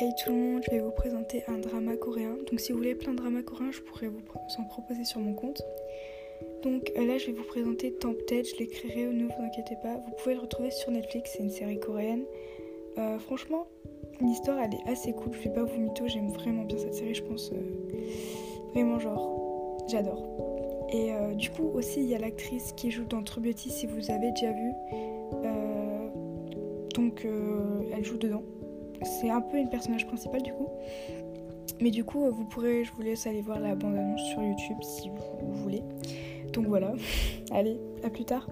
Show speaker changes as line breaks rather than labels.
je vais vous présenter un drama coréen. Donc si vous voulez plein de dramas coréens, je pourrais vous en proposer sur mon compte. Donc euh, là, je vais vous présenter Tempted, je l'écrirai, ne vous inquiétez pas. Vous pouvez le retrouver sur Netflix, c'est une série coréenne. Euh, franchement, l'histoire, elle est assez cool. Je vais pas vous mytho, j'aime vraiment bien cette série, je pense. vraiment, genre, j'adore. Et du coup, aussi, il y a l'actrice qui joue dans True Beauty, si vous avez déjà vu. donc, elle joue dedans. C'est un peu une personnage principale du coup. Mais du coup, vous pourrez, je vous laisse aller voir la bande-annonce sur YouTube si vous voulez. Donc voilà, allez, à plus tard.